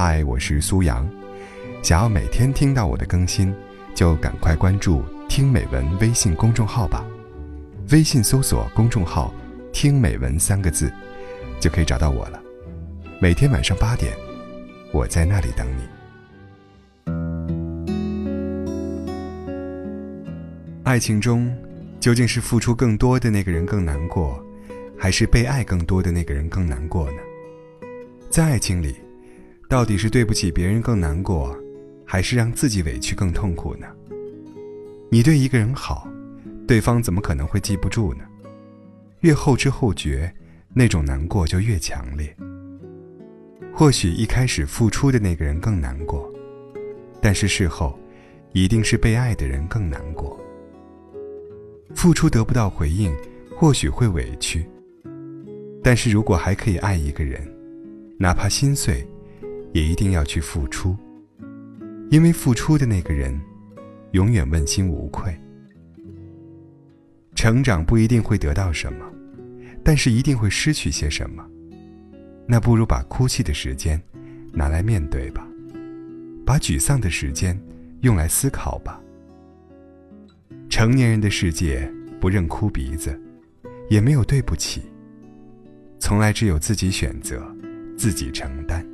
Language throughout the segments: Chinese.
嗨，我是苏阳。想要每天听到我的更新，就赶快关注“听美文”微信公众号吧。微信搜索公众号“听美文”三个字，就可以找到我了。每天晚上八点，我在那里等你。爱情中，究竟是付出更多的那个人更难过，还是被爱更多的那个人更难过呢？在爱情里，到底是对不起别人更难过，还是让自己委屈更痛苦呢？你对一个人好，对方怎么可能会记不住呢？越后知后觉，那种难过就越强烈。或许一开始付出的那个人更难过，但是事后，一定是被爱的人更难过。付出得不到回应，或许会委屈，但是如果还可以爱一个人。哪怕心碎，也一定要去付出，因为付出的那个人，永远问心无愧。成长不一定会得到什么，但是一定会失去些什么。那不如把哭泣的时间，拿来面对吧，把沮丧的时间，用来思考吧。成年人的世界，不认哭鼻子，也没有对不起，从来只有自己选择。自己承担。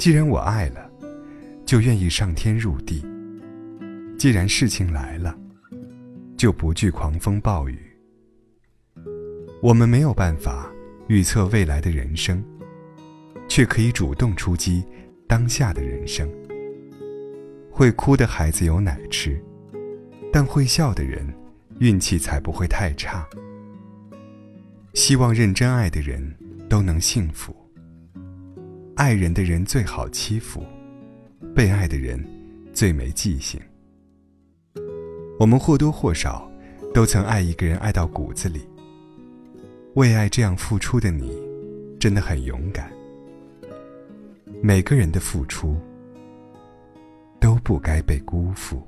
既然我爱了，就愿意上天入地；既然事情来了，就不惧狂风暴雨。我们没有办法预测未来的人生，却可以主动出击当下的人生。会哭的孩子有奶吃，但会笑的人，运气才不会太差。希望认真爱的人。都能幸福。爱人的人最好欺负，被爱的人最没记性。我们或多或少都曾爱一个人，爱到骨子里。为爱这样付出的你，真的很勇敢。每个人的付出都不该被辜负。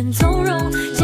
很从容。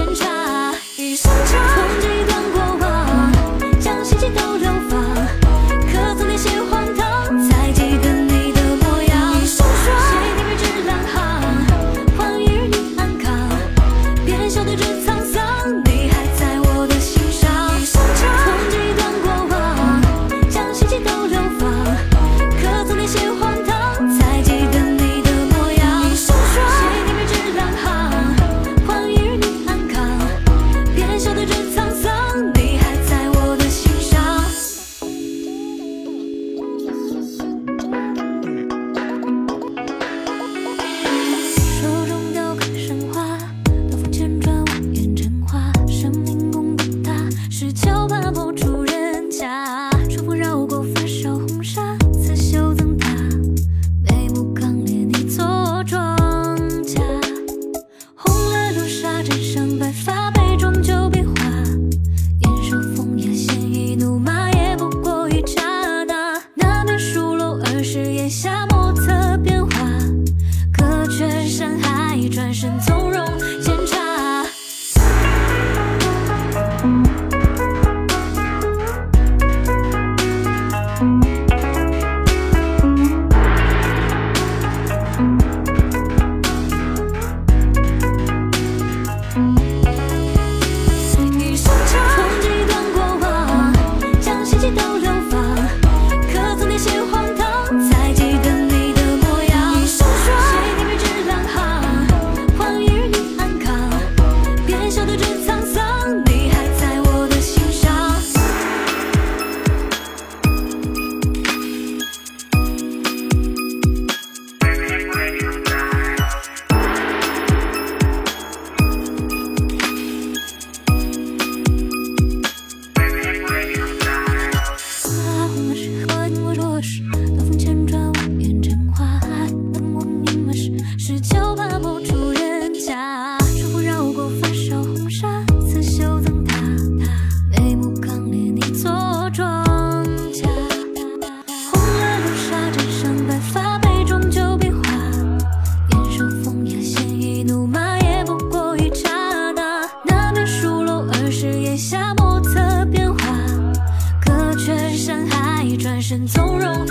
都下莫测变化，隔却山海转身从容。